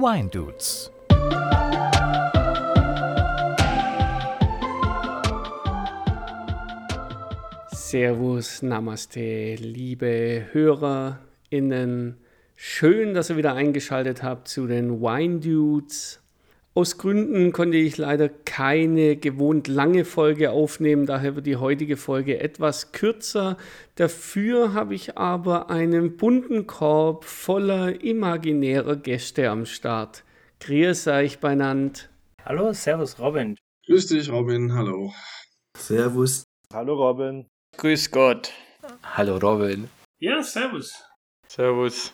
Wine Dudes. Servus, Namaste, liebe HörerInnen. Schön, dass ihr wieder eingeschaltet habt zu den Wine Dudes. Aus Gründen konnte ich leider keine gewohnt lange Folge aufnehmen, daher wird die heutige Folge etwas kürzer. Dafür habe ich aber einen bunten Korb voller imaginärer Gäste am Start. Grüß euch beinand. Hallo, Servus Robin. Grüß dich, Robin. Hallo. Servus. Hallo Robin. Grüß Gott. Hallo Robin. Ja, servus. Servus.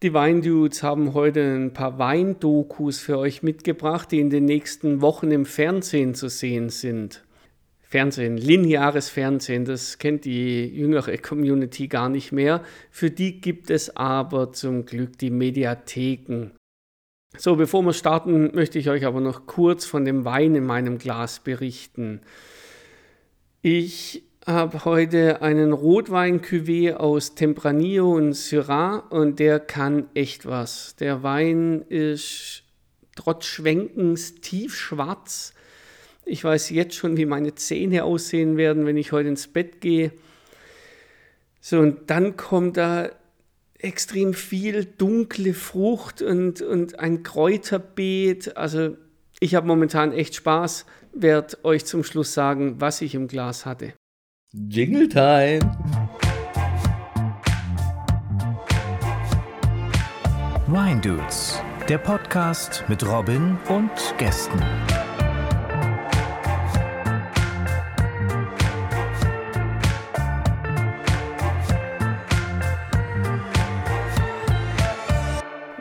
Die Weindudes haben heute ein paar Weindokus für euch mitgebracht, die in den nächsten Wochen im Fernsehen zu sehen sind. Fernsehen, lineares Fernsehen, das kennt die jüngere Community gar nicht mehr. Für die gibt es aber zum Glück die Mediatheken. So, bevor wir starten, möchte ich euch aber noch kurz von dem Wein in meinem Glas berichten. Ich habe heute einen Rotwein-Cuvée aus Tempranillo und Syrah und der kann echt was. Der Wein ist trotz Schwenkens tiefschwarz. Ich weiß jetzt schon, wie meine Zähne aussehen werden, wenn ich heute ins Bett gehe. So, und dann kommt da extrem viel dunkle Frucht und, und ein Kräuterbeet. Also ich habe momentan echt Spaß, werde euch zum Schluss sagen, was ich im Glas hatte. Jingle Time. Wine Dudes, der Podcast mit Robin und Gästen.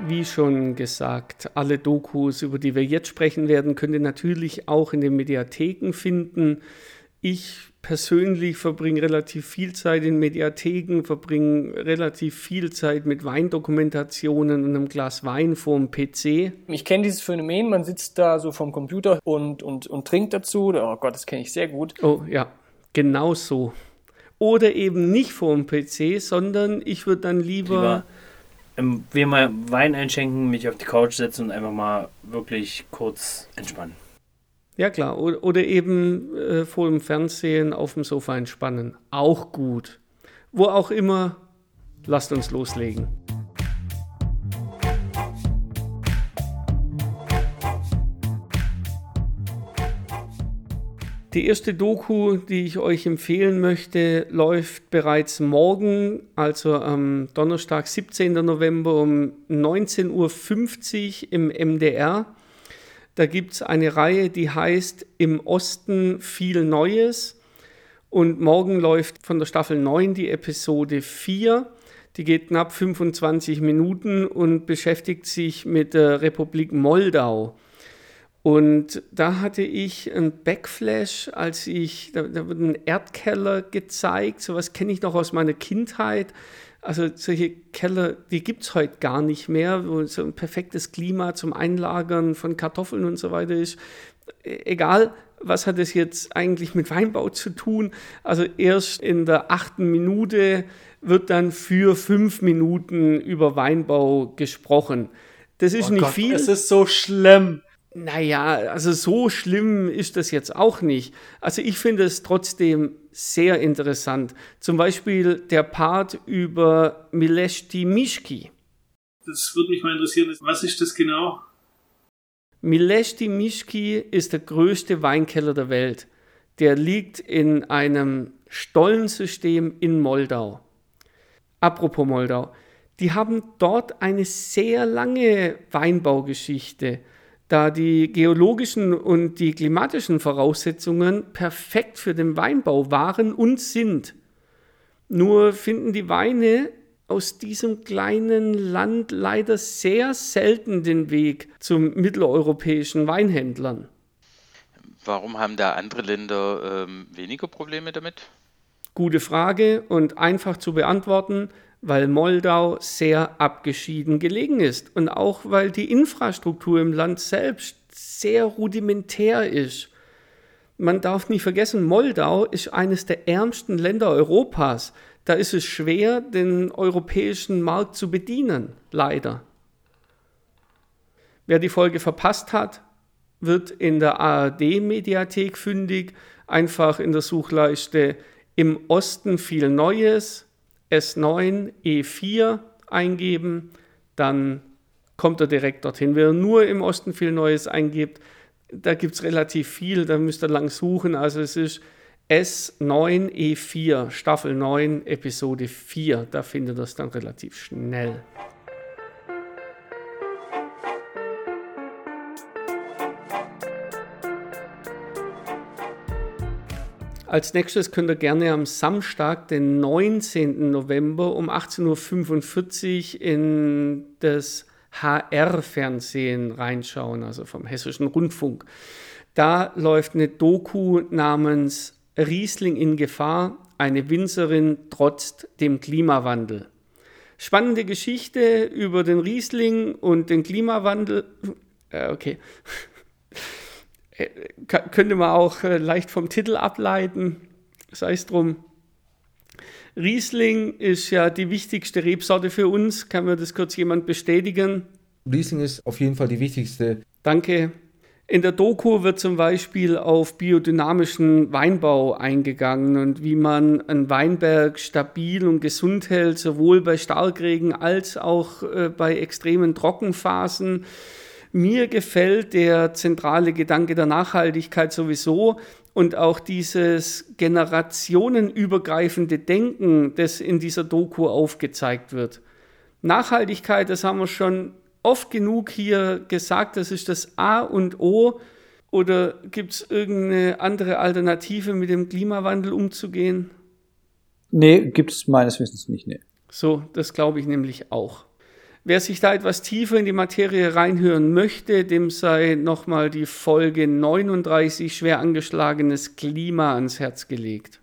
Wie schon gesagt, alle Dokus, über die wir jetzt sprechen werden, könnt ihr natürlich auch in den Mediatheken finden. Ich persönlich verbringe relativ viel Zeit in Mediatheken, verbringe relativ viel Zeit mit Weindokumentationen und einem Glas Wein vorm PC. Ich kenne dieses Phänomen, man sitzt da so vom Computer und, und, und trinkt dazu. Oh Gott, das kenne ich sehr gut. Oh ja, genau so. Oder eben nicht vorm PC, sondern ich würde dann lieber, Lieber ähm, wir mal Wein einschenken, mich auf die Couch setzen und einfach mal wirklich kurz entspannen. Ja klar, oder, eben äh, vor dem Fernsehen auf dem Sofa entspannen. Auch gut. Wo auch immer, lasst uns loslegen. Die erste Doku, die ich euch empfehlen möchte, läuft bereits morgen, also am Donnerstag, 17. November um 19.50 Uhr im MDR. Da gibt es eine Reihe, die heißt Im Osten viel Neues. Und morgen läuft von der Staffel 9 die Episode 4. Die geht knapp 25 Minuten und beschäftigt sich mit der Republik Moldau. Und da hatte ich einen Backflash, als ich, da, da wird ein Erdkeller gezeigt, sowas kenne ich noch aus meiner Kindheit. Also solche Keller, die gibt es heute gar nicht mehr, wo so ein perfektes Klima zum Einlagern von Kartoffeln und so weiter ist. E- Egal, was hat es jetzt eigentlich mit Weinbau zu tun? Also erst in der achten Minute wird dann für fünf Minuten über Weinbau gesprochen. Das ist Oh nicht Gott, viel. Es ist so schlimm. Naja, also so schlimm ist das jetzt auch nicht. Also ich finde es trotzdem sehr interessant. Zum Beispiel der Part über Mileshti Mishki. Das würde mich mal interessieren. Was ist das genau? Mileshti Mishki ist der größte Weinkeller der Welt. Der liegt in einem Stollensystem in Moldau. Apropos Moldau. Die haben dort eine sehr lange Weinbaugeschichte, da die geologischen und die klimatischen Voraussetzungen perfekt für den Weinbau waren und sind. Nur finden die Weine aus diesem kleinen Land leider sehr selten den Weg zu mitteleuropäischen Weinhändlern. Warum haben da andere Länder ähm, weniger Probleme damit? Gute Frage und einfach zu beantworten, weil Moldau sehr abgeschieden gelegen ist und auch weil die Infrastruktur im Land selbst sehr rudimentär ist. Man darf nicht vergessen, Moldau ist eines der ärmsten Länder Europas. Da ist es schwer, den europäischen Markt zu bedienen, leider. Wer die Folge verpasst hat, wird in der ARD-Mediathek fündig. Einfach in der Suchleiste im Osten viel Neues, S9, E4 eingeben, dann kommt er direkt dorthin. Wer nur im Osten viel Neues eingibt, da gibt es relativ viel, da müsst ihr lang suchen. Also es ist S9E4, Staffel 9, Episode 4. Da findet ihr es dann relativ schnell. Als nächstes könnt ihr gerne am Samstag, den 19. November um 18.45 Uhr in das HR-Fernsehen reinschauen, also vom Hessischen Rundfunk. Da läuft eine Doku namens Riesling in Gefahr, eine Winzerin trotzt dem Klimawandel. Spannende Geschichte über den Riesling und den Klimawandel. Äh, okay. Äh, könnte man auch äh, leicht vom Titel ableiten, sei es drum. Riesling ist ja die wichtigste Rebsorte für uns. Kann mir das kurz jemand bestätigen? Riesling ist auf jeden Fall die wichtigste. Danke. In der Doku wird zum Beispiel auf biodynamischen Weinbau eingegangen und wie man einen Weinberg stabil und gesund hält, sowohl bei Starkregen als auch äh, bei extremen Trockenphasen. Mir gefällt der zentrale Gedanke der Nachhaltigkeit sowieso und auch dieses generationenübergreifende Denken, das in dieser Doku aufgezeigt wird. Nachhaltigkeit, das haben wir schon oft genug hier gesagt, das ist das A und O. Oder gibt es irgendeine andere Alternative, mit dem Klimawandel umzugehen? Nee, gibt es meines Wissens nicht, nee. So, das glaube ich nämlich auch. Wer sich da etwas tiefer in die Materie reinhören möchte, dem sei nochmal die Folge 39 schwer angeschlagenes Klima ans Herz gelegt.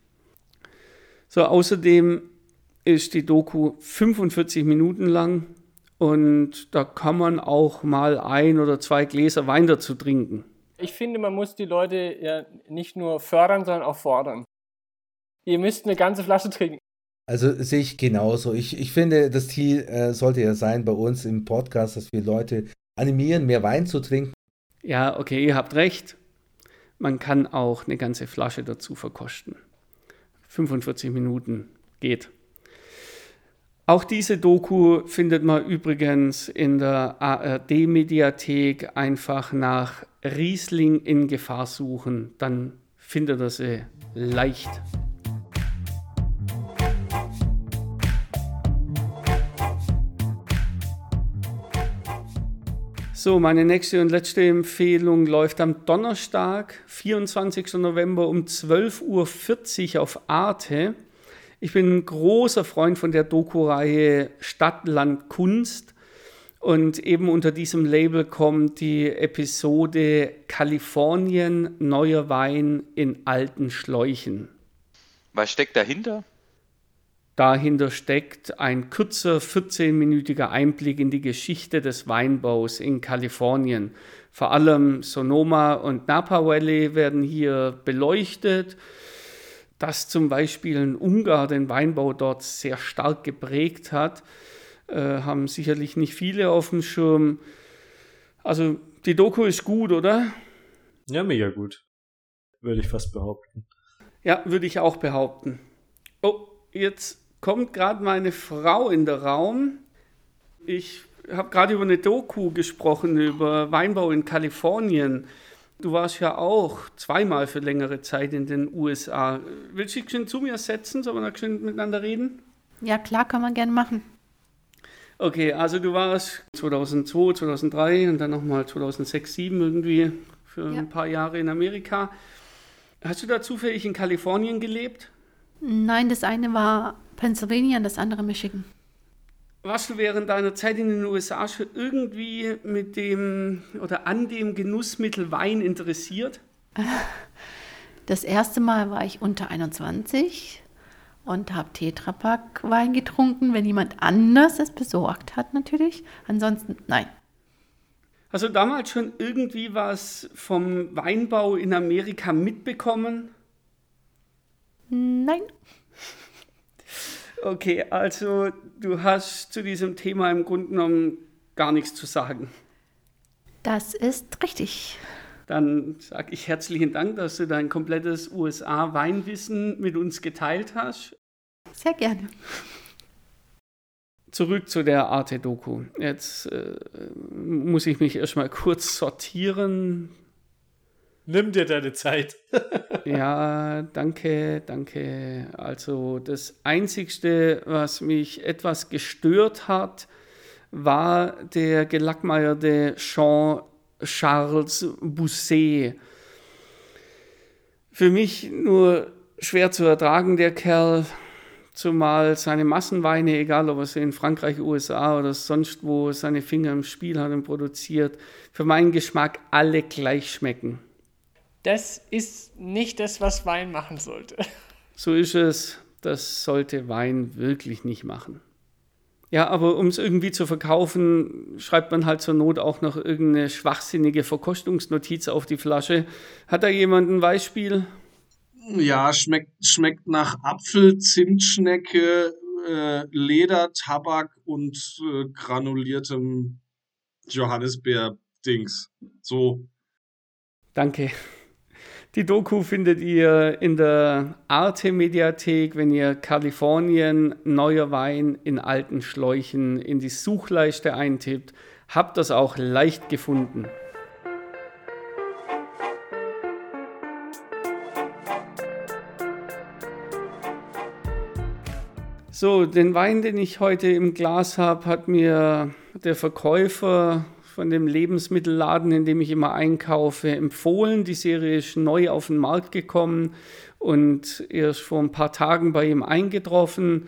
So, außerdem ist die Doku 45 Minuten lang und da kann man auch mal ein oder zwei Gläser Wein dazu trinken. Ich finde, man muss die Leute ja nicht nur fördern, sondern auch fordern. Ihr müsst eine ganze Flasche trinken. Also sehe ich genauso. Ich, ich finde, das Ziel äh, sollte ja sein bei uns im Podcast, dass wir Leute animieren, mehr Wein zu trinken. Ja, okay, ihr habt recht. Man kann auch eine ganze Flasche dazu verkosten. 45 Minuten geht. Auch diese Doku findet man übrigens in der ARD-Mediathek. Einfach nach Riesling in Gefahr suchen, dann findet ihr sie leicht. So, meine nächste und letzte Empfehlung läuft am Donnerstag, 24. November um 12.40 Uhr auf Arte. Ich bin ein großer Freund von der Doku-Reihe Stadt, Land, Kunst. Und eben unter diesem Label kommt die Episode Kalifornien, neuer Wein in alten Schläuchen. Was steckt dahinter? Dahinter steckt ein kurzer 14-minütiger Einblick in die Geschichte des Weinbaus in Kalifornien. Vor allem Sonoma und Napa Valley werden hier beleuchtet. Dass zum Beispiel ein Ungar den Weinbau dort sehr stark geprägt hat, äh, haben sicherlich nicht viele auf dem Schirm. Also die Doku ist gut, oder? Ja, mega gut. Würde ich fast behaupten. Ja, würde ich auch behaupten. Oh, jetzt kommt gerade meine Frau in den Raum. Ich habe gerade über eine Doku gesprochen, über Weinbau in Kalifornien. Du warst ja auch zweimal für längere Zeit in den USA. Willst du dich schön zu mir setzen? Sollen wir noch schön miteinander reden? Ja, klar, kann man gerne machen. Okay, also du warst 2002, 2003 und dann nochmal 2006, 2007 irgendwie für ja. ein paar Jahre in Amerika. Hast du da zufällig in Kalifornien gelebt? Nein, das eine war Pennsylvania und das andere Michigan. Warst du während deiner Zeit in den USA schon irgendwie mit dem oder an dem Genussmittel Wein interessiert? Das erste Mal war ich unter 21 und habe Tetrapack Wein getrunken, wenn jemand anders es besorgt hat natürlich. Ansonsten nein. Hast du damals schon irgendwie was vom Weinbau in Amerika mitbekommen? Nein. Okay, also du hast zu diesem Thema im Grunde genommen gar nichts zu sagen. Das ist richtig. Dann sage ich herzlichen Dank, dass du dein komplettes USA-Weinwissen mit uns geteilt hast. Sehr gerne. Zurück zu der Arte-Doku. Jetzt äh, muss ich mich erstmal kurz sortieren. Nimm dir deine Zeit. ja, danke, danke. Also das Einzigste, was mich etwas gestört hat, war der gelackmeierte Jean-Charles Bousset. Für mich nur schwer zu ertragen, der Kerl, zumal seine Massenweine, egal ob er sie in Frankreich, USA oder sonst wo seine Finger im Spiel hat und produziert, für meinen Geschmack alle gleich schmecken. Das ist nicht das, was Wein machen sollte. So ist es. Das sollte Wein wirklich nicht machen. Ja, aber um es irgendwie zu verkaufen, schreibt man halt zur Not auch noch irgendeine schwachsinnige Verkostungsnotiz auf die Flasche. Hat da jemand ein Beispiel? Ja, schmeckt, schmeckt nach Apfel, Zimtschnecke, äh, Leder, Tabak und äh, granuliertem Johannisbeer-Dings. So. Danke. Die Doku findet ihr in der Arte-Mediathek, wenn ihr Kalifornien, neuer Wein in alten Schläuchen in die Suchleiste eintippt. Habt das auch leicht gefunden. So, den Wein, den ich heute im Glas habe, hat mir der Verkäufer von dem Lebensmittelladen, in dem ich immer einkaufe, empfohlen. Die Serie ist neu auf den Markt gekommen und erst vor ein paar Tagen bei ihm eingetroffen.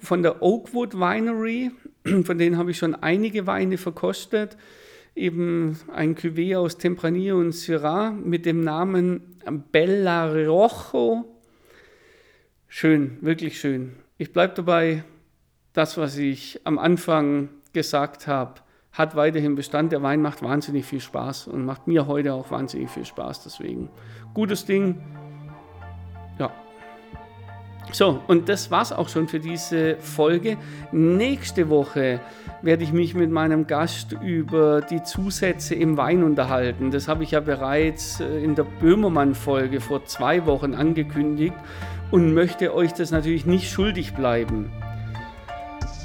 Von der Oakwood Winery, von denen habe ich schon einige Weine verkostet. Eben ein Cuvée aus Tempranillo und Syrah mit dem Namen Bella Rojo. Schön, wirklich schön. Ich bleibe dabei, das, was ich am Anfang gesagt habe hat weiterhin Bestand. Der Wein macht wahnsinnig viel Spaß und macht mir heute auch wahnsinnig viel Spaß. Deswegen gutes Ding. Ja. So, und das war's auch schon für diese Folge. Nächste Woche werde ich mich mit meinem Gast über die Zusätze im Wein unterhalten. Das habe ich ja bereits äh, in der Böhmermann-Folge vor zwei Wochen angekündigt und möchte euch das natürlich nicht schuldig bleiben.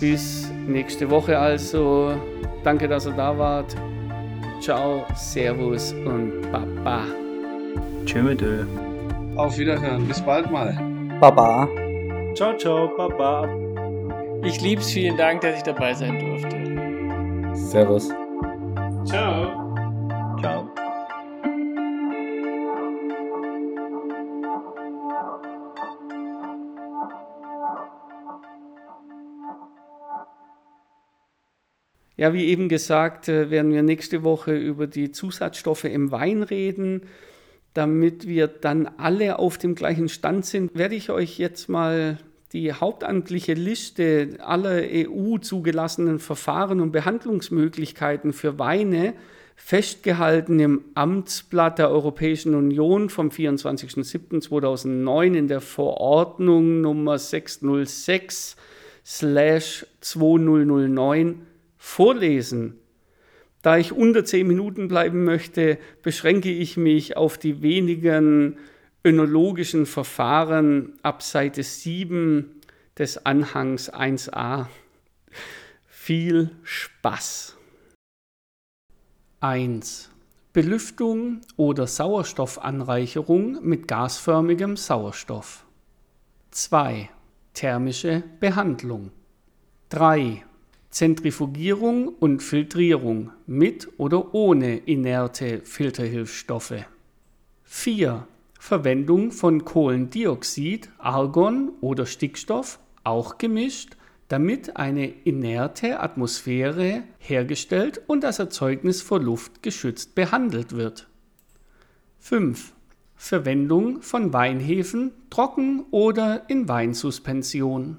Bis nächste Woche also. Danke, dass ihr da wart. Ciao, Servus und Baba. Tschö mit Ö. Auf Wiederhören. Bis bald mal. Baba. Ciao, ciao, Baba. Ich lieb's. Vielen Dank, dass ich dabei sein durfte. Servus. Ciao. Ciao. Ja, wie eben gesagt, äh, werden wir nächste Woche über die Zusatzstoffe im Wein reden. Damit wir dann alle auf dem gleichen Stand sind, werde ich euch jetzt mal die hauptamtliche Liste aller EU zugelassenen Verfahren und Behandlungsmöglichkeiten für Weine, festgehalten im Amtsblatt der Europäischen Union vom 24.07.2009 in der Verordnung Nummer 606 2009 vorlesen. Da ich unter zehn Minuten bleiben möchte, beschränke ich mich auf die wenigen önologischen Verfahren ab Seite 7 des Anhangs 1a. Viel Spaß! 1. Belüftung oder Sauerstoffanreicherung mit gasförmigem Sauerstoff. 2. Thermische Behandlung. 3. Zentrifugierung und Filtrierung mit oder ohne inerte Filterhilfsstoffe. 4. Verwendung von Kohlendioxid, Argon oder Stickstoff, auch gemischt, damit eine inerte Atmosphäre hergestellt und das Erzeugnis vor Luft geschützt behandelt wird. 5. Verwendung von Weinhefen trocken oder in Weinsuspension.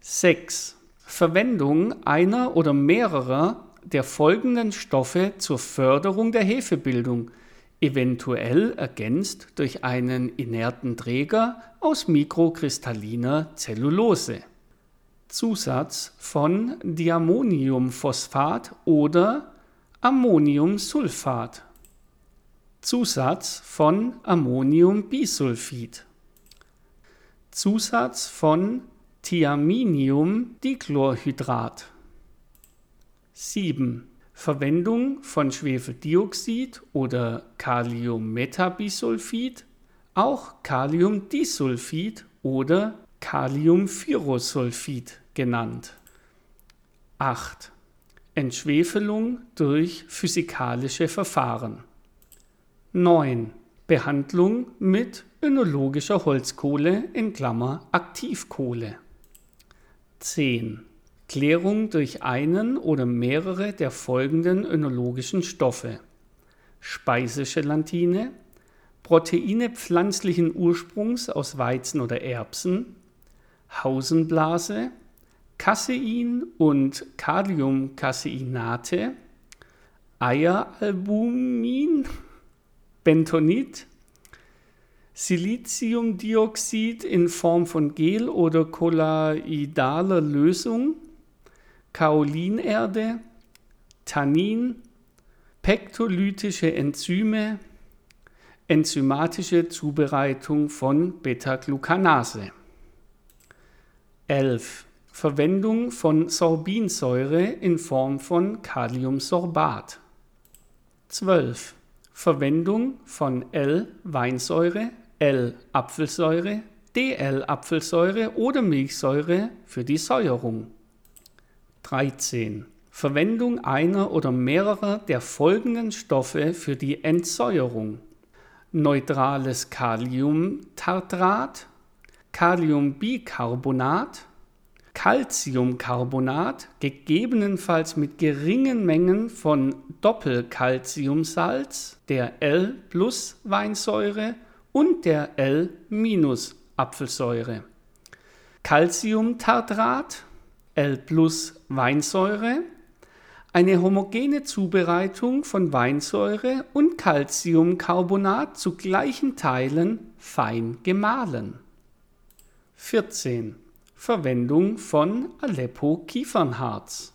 6. Verwendung einer oder mehrerer der folgenden Stoffe zur Förderung der Hefebildung, eventuell ergänzt durch einen inerten Träger aus mikrokristalliner Zellulose. Zusatz von Diammoniumphosphat oder Ammoniumsulfat. Zusatz von Ammoniumbisulfid. Zusatz von Thiaminiumdichlorhydrat. 7. Verwendung von Schwefeldioxid oder Kaliummetabisulfid, auch Kaliumdisulfid oder Kaliumphyrosulfid genannt. 8. Entschwefelung durch physikalische Verfahren. 9. Behandlung mit önologischer Holzkohle in Klammer Aktivkohle. 10. Klärung durch einen oder mehrere der folgenden önologischen Stoffe. Speisegelatine, Proteine pflanzlichen Ursprungs aus Weizen oder Erbsen, Hausenblase, Casein und Kaliumcaseinate, Eieralbumin, Bentonit, Siliziumdioxid in Form von Gel oder kolloidaler Lösung, Kaolinerde, Tannin, pektolytische Enzyme, enzymatische Zubereitung von Beta-Glucanase. 11. Verwendung von Sorbinsäure in Form von Kaliumsorbat. 12. Verwendung von L-Weinsäure, L-Apfelsäure, DL-Apfelsäure oder Milchsäure für die Säuerung. 13. Verwendung einer oder mehrerer der folgenden Stoffe für die Entsäuerung. Neutrales Kaliumtartrat, Kaliumbicarbonat, Calciumcarbonat, gegebenenfalls mit geringen Mengen von Doppelcalciumsalz, der L-Plus-Weinsäure und der L-Apfelsäure. Calciumtartrat, L-Plus-Weinsäure, eine homogene Zubereitung von Weinsäure und Calciumcarbonat zu gleichen Teilen fein gemahlen. 14. Verwendung von Aleppo-Kiefernharz.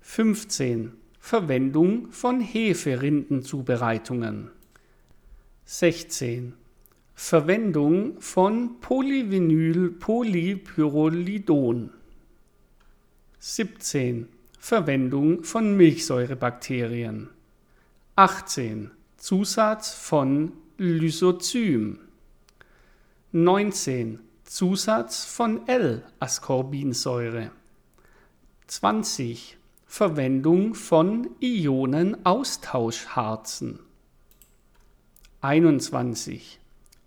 15. Verwendung von Heferindenzubereitungen. 16. Verwendung von Polyvinylpolypyrrolidon. 17. Verwendung von Milchsäurebakterien. 18. Zusatz von Lysozym. 19. Zusatz von L-Ascorbinsäure. 20. Verwendung von Ionenaustauschharzen. 21.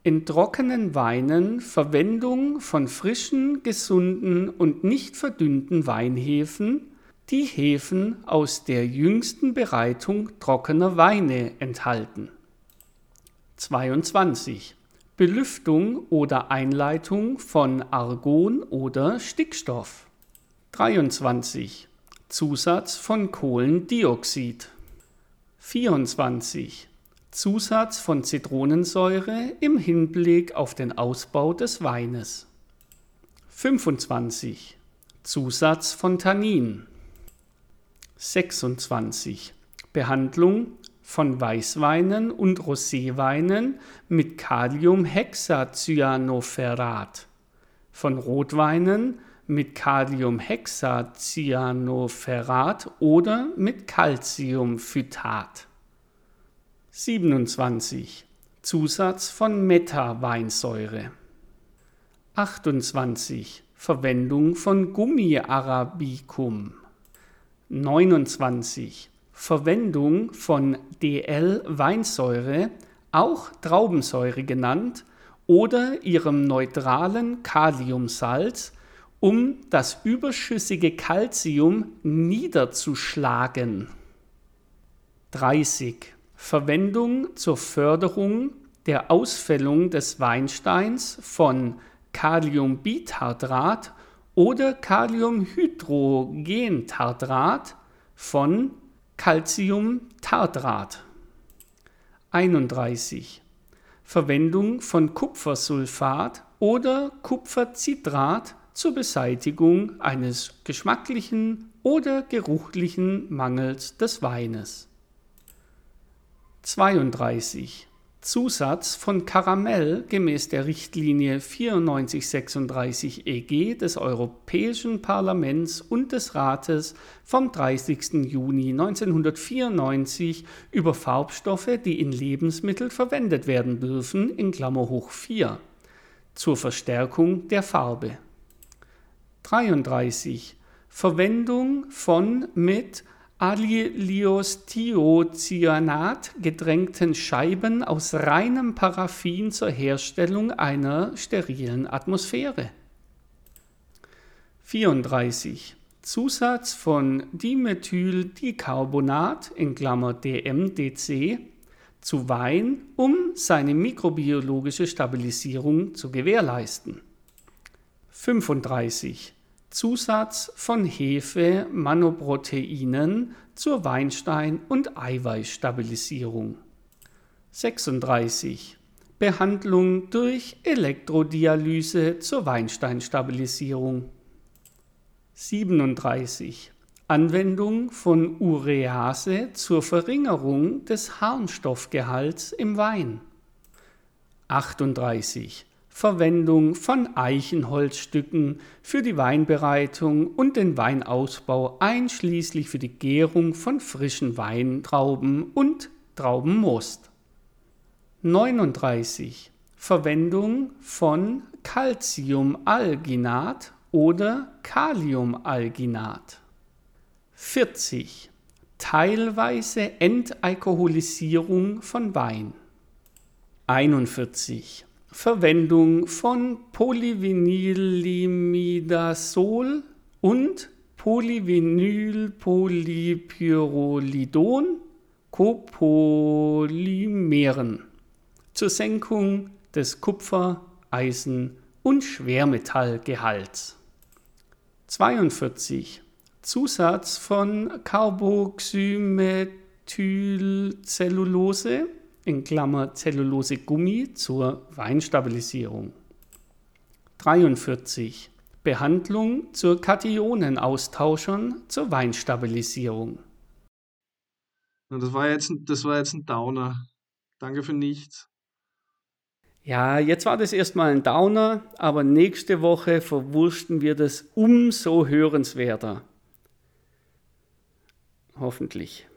In trockenen Weinen Verwendung von frischen, gesunden und nicht verdünnten Weinhefen, die Hefen aus der jüngsten Bereitung trockener Weine enthalten. 22. Belüftung oder Einleitung von Argon oder Stickstoff. 23. Zusatz von Kohlendioxid. 24. Zusatz von Zitronensäure im Hinblick auf den Ausbau des Weines. 25. Zusatz von Tannin. 26. Behandlung von Weißweinen und Roséweinen mit Kaliumhexacyanoferrat, von Rotweinen mit Kaliumhexacyanoferrat oder mit Calciumphytat. 27. Zusatz von Meta-Weinsäure. 28. Verwendung von Gummiarabicum. 29. Verwendung von DL-Weinsäure, auch Traubensäure genannt, oder ihrem neutralen Kaliumsalz, um das überschüssige Calcium niederzuschlagen. 30. Verwendung zur Förderung der Ausfällung des Weinsteins von Kaliumbitartrat oder Kaliumhydrogentartrat von Calciumtartrat. 31. Verwendung von Kupfersulfat oder Kupfercitrat zur Beseitigung eines geschmacklichen oder geruchlichen Mangels des Weines. 32. Zusatz von Karamell gemäß der Richtlinie 9436 EG des Europäischen Parlaments und des Rates vom 30. Juni 1994 über Farbstoffe, die in Lebensmitteln verwendet werden dürfen, in Klammer hoch 4, zur Verstärkung der Farbe. 33. Verwendung von mit Allyliosthiocyanat gedrängten Scheiben aus reinem Paraffin zur Herstellung einer sterilen Atmosphäre. 34. Zusatz von Dimethyldicarbonat in Klammer DMDC zu Wein, um seine mikrobiologische Stabilisierung zu gewährleisten. 35. Zusatz von Hefe-Manoproteinen zur Weinstein- und Eiweißstabilisierung. 36. Behandlung durch Elektrodialyse zur Weinsteinstabilisierung. 37. Anwendung von Urease zur Verringerung des Harnstoffgehalts im Wein. 38. Verwendung von Eichenholzstücken für die Weinbereitung und den Weinausbau einschließlich für die Gärung von frischen Weintrauben und Traubenmost. 39. Verwendung von Calciumalginat oder Kaliumalginat. 40. Teilweise Entalkoholisierung von Wein. 41. Verwendung von Polyvinylimidazol und Polyvinylpolypyrrolidon Copolymeren zur Senkung des Kupfer-, Eisen- und Schwermetallgehalts. 42. Zusatz von Carboxymethylcellulose in Klammer Zellulosegummi zur Weinstabilisierung. 43. Behandlung zur Kationenaustauschern zur Weinstabilisierung. Das war jetzt, das war jetzt ein Downer. Danke für nichts. Ja, jetzt war das erstmal ein Downer, aber nächste Woche verwurschten wir das umso hörenswerter. Hoffentlich.